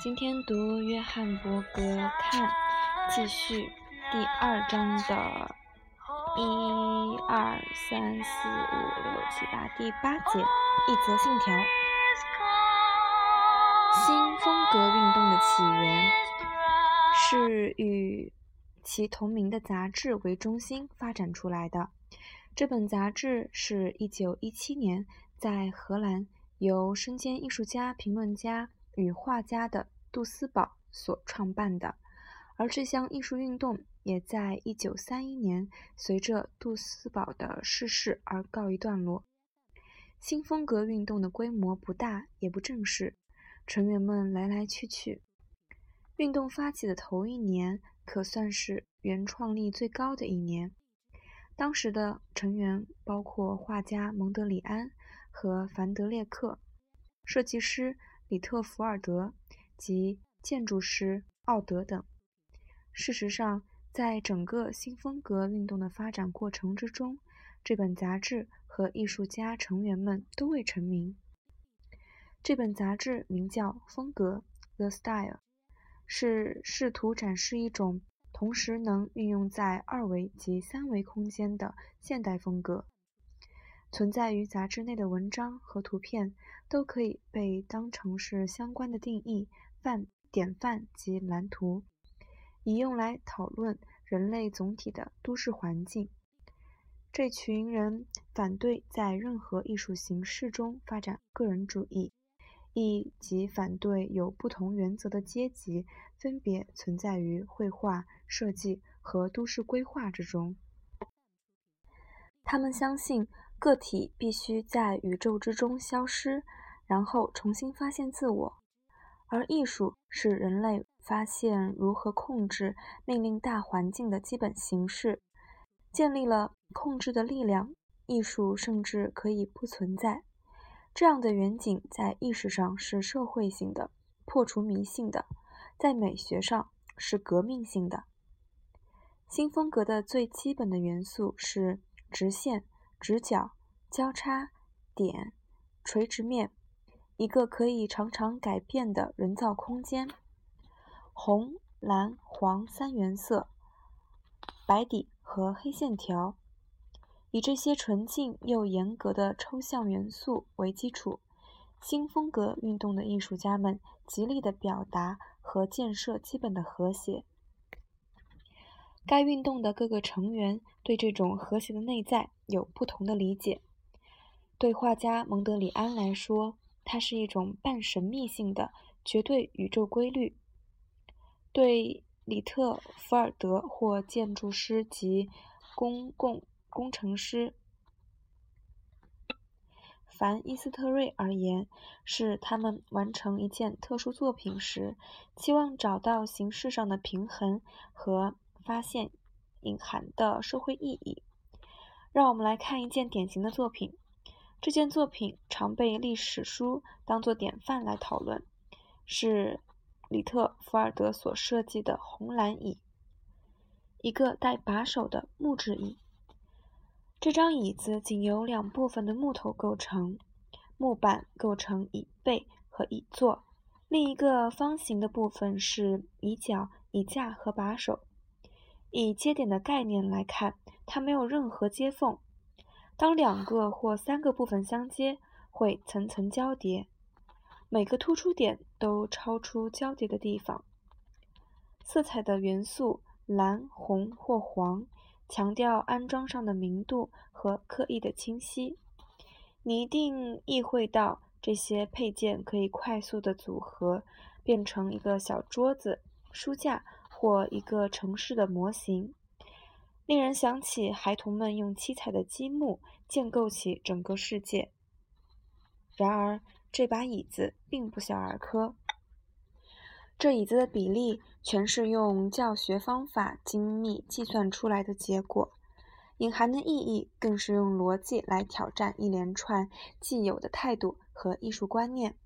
今天读约翰伯格看，继续第二章的一二三四五六七八第八节一则信条。新风格运动的起源是与其同名的杂志为中心发展出来的。这本杂志是一九一七年在荷兰由身兼艺术家、评论家。与画家的杜斯堡所创办的，而这项艺术运动也在一九三一年随着杜斯堡的逝世而告一段落。新风格运动的规模不大也不正式，成员们来来去去。运动发起的头一年可算是原创力最高的一年。当时的成员包括画家蒙德里安和凡德列克，设计师。里特福尔德及建筑师奥德等。事实上，在整个新风格运动的发展过程之中，这本杂志和艺术家成员们都未成名。这本杂志名叫《风格》（The Style），是试图展示一种同时能运用在二维及三维空间的现代风格。存在于杂志内的文章和图片都可以被当成是相关的定义范典范及蓝图，以用来讨论人类总体的都市环境。这群人反对在任何艺术形式中发展个人主义，亦即反对有不同原则的阶级分别存在于绘画、设计和都市规划之中。他们相信。个体必须在宇宙之中消失，然后重新发现自我。而艺术是人类发现如何控制、命令大环境的基本形式。建立了控制的力量，艺术甚至可以不存在。这样的远景在意识上是社会性的、破除迷信的；在美学上是革命性的。新风格的最基本的元素是直线。直角、交叉点、垂直面，一个可以常常改变的人造空间。红、蓝、黄三原色，白底和黑线条，以这些纯净又严格的抽象元素为基础，新风格运动的艺术家们极力的表达和建设基本的和谐。该运动的各个成员对这种和谐的内在有不同的理解。对画家蒙德里安来说，它是一种半神秘性的绝对宇宙规律；对里特福尔德或建筑师及公共工程师凡伊斯特瑞而言，是他们完成一件特殊作品时，期望找到形式上的平衡和。发现隐含的社会意义。让我们来看一件典型的作品。这件作品常被历史书当作典范来讨论，是里特福尔德所设计的红蓝椅，一个带把手的木质椅。这张椅子仅由两部分的木头构成，木板构成椅背和椅座，另一个方形的部分是椅脚、椅架和把手。以接点的概念来看，它没有任何接缝。当两个或三个部分相接，会层层交叠，每个突出点都超出交叠的地方。色彩的元素蓝、红或黄，强调安装上的明度和刻意的清晰。你一定意会到，这些配件可以快速的组合，变成一个小桌子、书架。或一个城市的模型，令人想起孩童们用七彩的积木建构起整个世界。然而，这把椅子并不小儿科。这椅子的比例全是用教学方法精密计算出来的结果，隐含的意义更是用逻辑来挑战一连串既有的态度和艺术观念。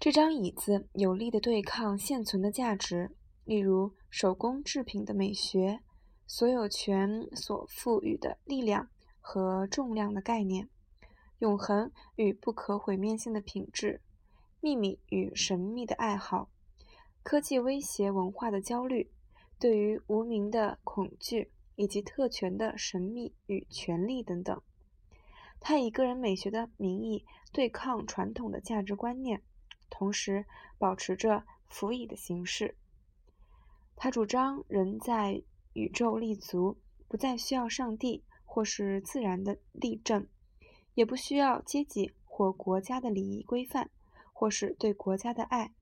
这张椅子有力地对抗现存的价值。例如，手工制品的美学、所有权所赋予的力量和重量的概念、永恒与不可毁灭性的品质、秘密与神秘的爱好，科技威胁文化的焦虑，对于无名的恐惧，以及特权的神秘与权力等等。他以个人美学的名义对抗传统的价值观念，同时保持着辅以的形式。他主张人在宇宙立足，不再需要上帝或是自然的例证，也不需要阶级或国家的礼仪规范。或是对国家的爱，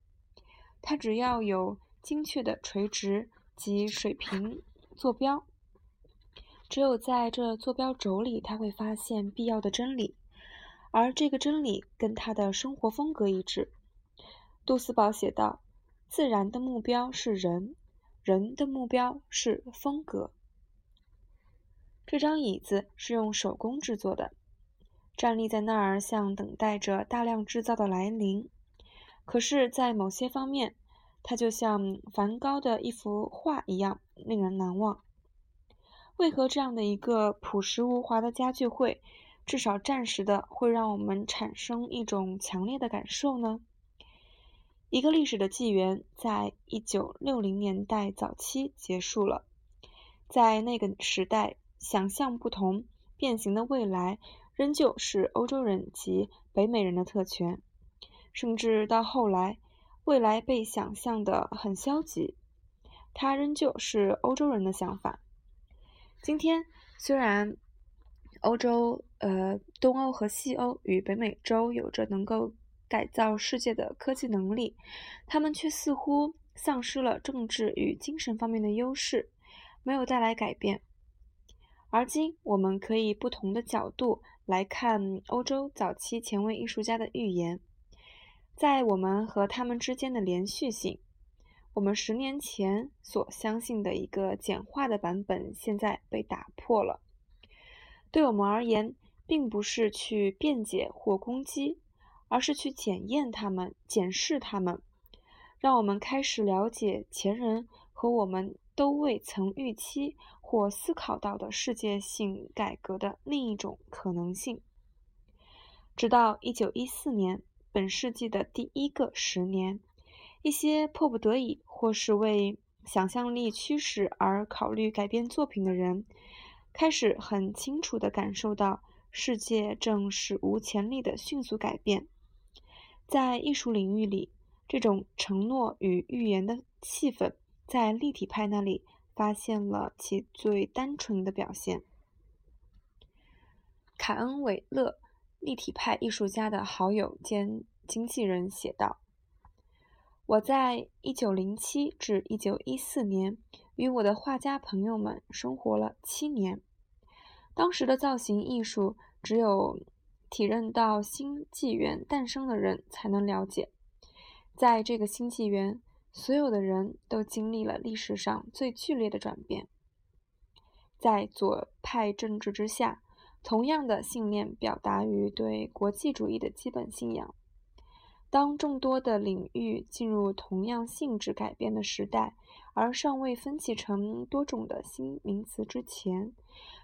他只要有精确的垂直及水平坐标，只有在这坐标轴里，他会发现必要的真理，而这个真理跟他的生活风格一致。杜斯堡写道：“自然的目标是人，人的目标是风格。”这张椅子是用手工制作的。站立在那儿，像等待着大量制造的来临。可是，在某些方面，它就像梵高的一幅画一样令人难忘。为何这样的一个朴实无华的家具会，至少暂时的会让我们产生一种强烈的感受呢？一个历史的纪元在一九六零年代早期结束了。在那个时代，想象不同、变形的未来。仍旧是欧洲人及北美人的特权，甚至到后来，未来被想象的很消极，它仍旧是欧洲人的想法。今天，虽然欧洲、呃东欧和西欧与北美洲有着能够改造世界的科技能力，他们却似乎丧失了政治与精神方面的优势，没有带来改变。而今，我们可以不同的角度。来看欧洲早期前卫艺术家的预言，在我们和他们之间的连续性，我们十年前所相信的一个简化的版本，现在被打破了。对我们而言，并不是去辩解或攻击，而是去检验他们、检视他们，让我们开始了解前人和我们都未曾预期。或思考到的世界性改革的另一种可能性。直到一九一四年，本世纪的第一个十年，一些迫不得已或是为想象力驱使而考虑改变作品的人，开始很清楚地感受到世界正史无前例的迅速改变。在艺术领域里，这种承诺与预言的气氛，在立体派那里。发现了其最单纯的表现。凯恩·韦勒，立体派艺术家的好友兼经纪人写道：“我在1907至1914年与我的画家朋友们生活了七年。当时的造型艺术，只有体认到新纪元诞生的人才能了解。在这个新纪元。”所有的人都经历了历史上最剧烈的转变。在左派政治之下，同样的信念表达于对国际主义的基本信仰。当众多的领域进入同样性质改变的时代，而尚未分歧成多种的新名词之前，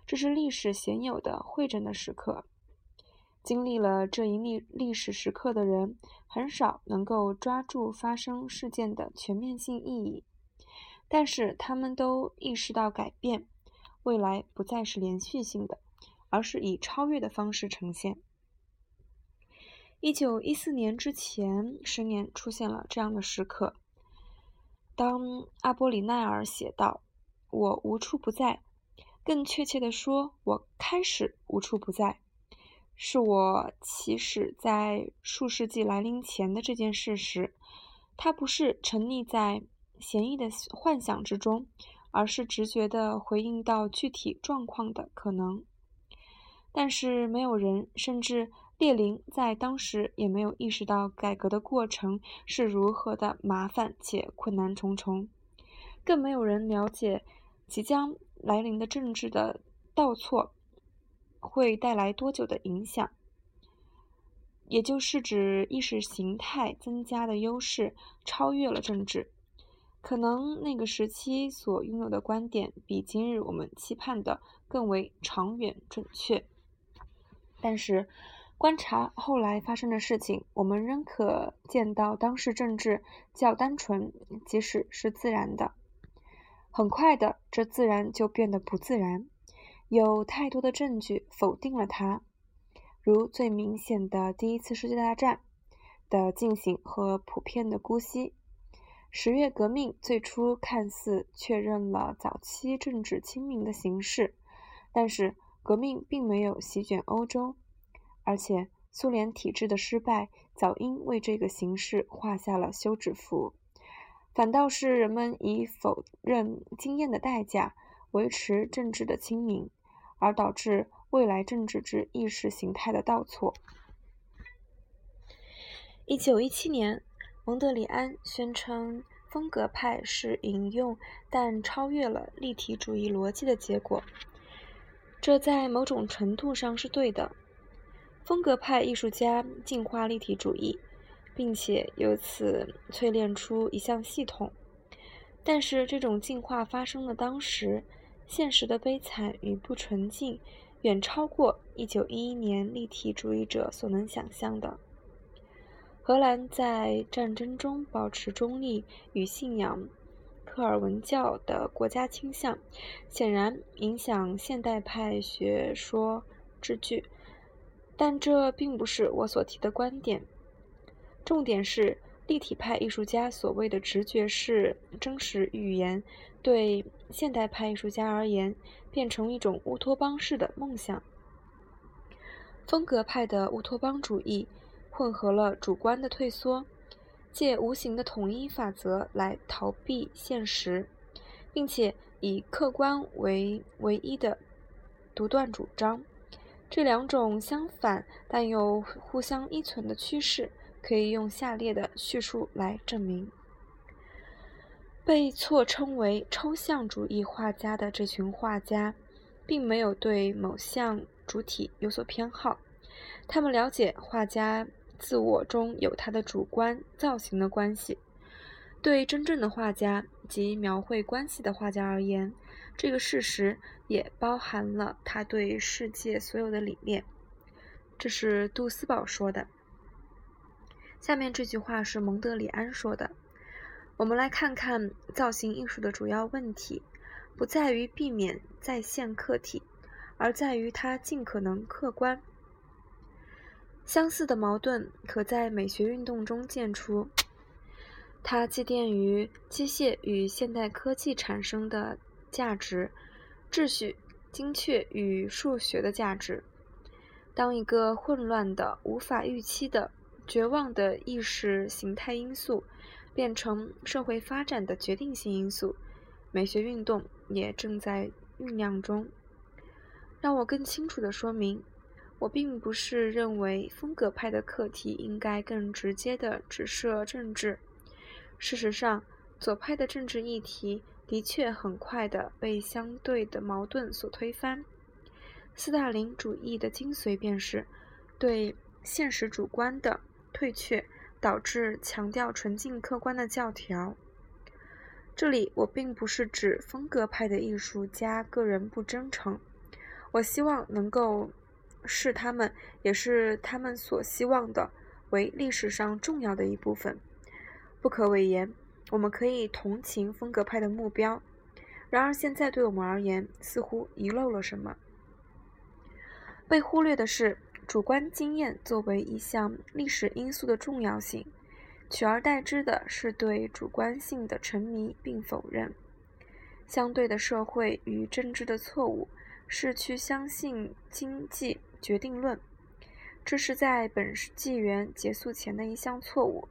这是历史鲜有的会诊的时刻。经历了这一历历史时刻的人，很少能够抓住发生事件的全面性意义，但是他们都意识到改变，未来不再是连续性的，而是以超越的方式呈现。一九一四年之前十年出现了这样的时刻，当阿波里奈尔写道：“我无处不在，更确切地说，我开始无处不在。”是我起始在数世纪来临前的这件事时，它不是沉溺在闲逸的幻想之中，而是直觉地回应到具体状况的可能。但是没有人，甚至列宁在当时也没有意识到改革的过程是如何的麻烦且困难重重，更没有人了解即将来临的政治的倒错。会带来多久的影响？也就是指意识形态增加的优势超越了政治。可能那个时期所拥有的观点比今日我们期盼的更为长远准确。但是，观察后来发生的事情，我们仍可见到当时政治较单纯，即使是自然的。很快的，这自然就变得不自然。有太多的证据否定了它，如最明显的第一次世界大战的进行和普遍的姑息。十月革命最初看似确认了早期政治清明的形式，但是革命并没有席卷欧洲，而且苏联体制的失败早应为这个形式画下了休止符。反倒是人们以否认经验的代价维持政治的清明，而导致未来政治之意识形态的倒错。一九一七年。蒙德里安宣称，风格派是引用但超越了立体主义逻辑的结果。这在某种程度上是对的。风格派艺术家进化立体主义，并且由此淬炼出一项系统。但是，这种进化发生的当时，现实的悲惨与不纯净远超过1911年立体主义者所能想象的。荷兰在战争中保持中立与信仰科尔文教的国家倾向，显然影响现代派学说之具，但这并不是我所提的观点。重点是立体派艺术家所谓的直觉是真实语言，对现代派艺术家而言，变成一种乌托邦式的梦想。风格派的乌托邦主义。混合了主观的退缩，借无形的统一法则来逃避现实，并且以客观为唯一的独断主张。这两种相反但又互相依存的趋势，可以用下列的叙述来证明：被错称为抽象主义画家的这群画家，并没有对某项主体有所偏好，他们了解画家。自我中有他的主观造型的关系。对真正的画家及描绘关系的画家而言，这个事实也包含了他对世界所有的理念。这是杜斯堡说的。下面这句话是蒙德里安说的。我们来看看造型艺术的主要问题，不在于避免再现客体，而在于它尽可能客观。相似的矛盾可在美学运动中见出，它祭奠于机械与现代科技产生的价值、秩序、精确与数学的价值。当一个混乱的、无法预期的、绝望的意识形态因素变成社会发展的决定性因素，美学运动也正在酝酿中。让我更清楚地说明。我并不是认为风格派的课题应该更直接地指涉政治。事实上，左派的政治议题的确很快地被相对的矛盾所推翻。斯大林主义的精髓便是对现实主观的退却，导致强调纯净客观的教条。这里我并不是指风格派的艺术家个人不真诚。我希望能够。是他们，也是他们所希望的，为历史上重要的一部分。不可讳言，我们可以同情风格派的目标。然而，现在对我们而言，似乎遗漏了什么。被忽略的是主观经验作为一项历史因素的重要性，取而代之的是对主观性的沉迷并否认。相对的社会与政治的错误是去相信经济。决定论，这是在本纪元结束前的一项错误。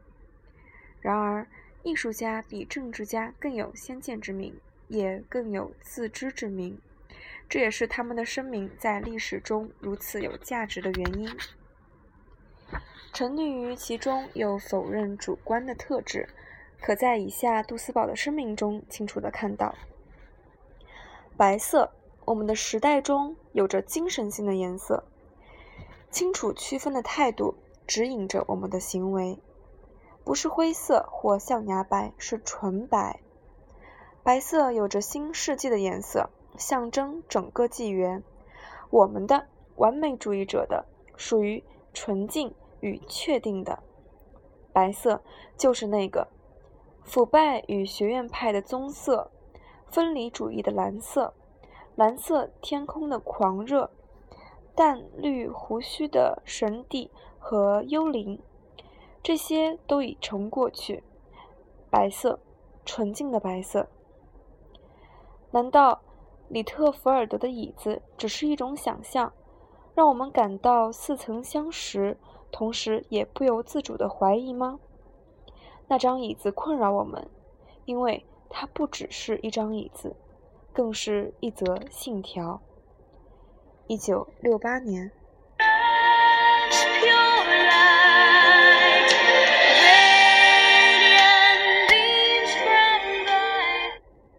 然而，艺术家比政治家更有先见之明，也更有自知之明，这也是他们的声明在历史中如此有价值的原因。沉溺于其中又否认主观的特质，可在以下杜斯堡的声明中清楚地看到：白色，我们的时代中有着精神性的颜色。清楚区分的态度指引着我们的行为，不是灰色或象牙白，是纯白。白色有着新世纪的颜色，象征整个纪元。我们的完美主义者的属于纯净与确定的。白色就是那个腐败与学院派的棕色，分离主义的蓝色，蓝色天空的狂热，淡绿胡须的神帝和幽灵，这些都已成过去。白色，纯净的白色。难道里特弗尔德的椅子只是一种想象，让我们感到似曾相识，同时也不由自主的怀疑吗？那张椅子困扰我们，因为它不只是一张椅子，更是一则信条。一九六八年。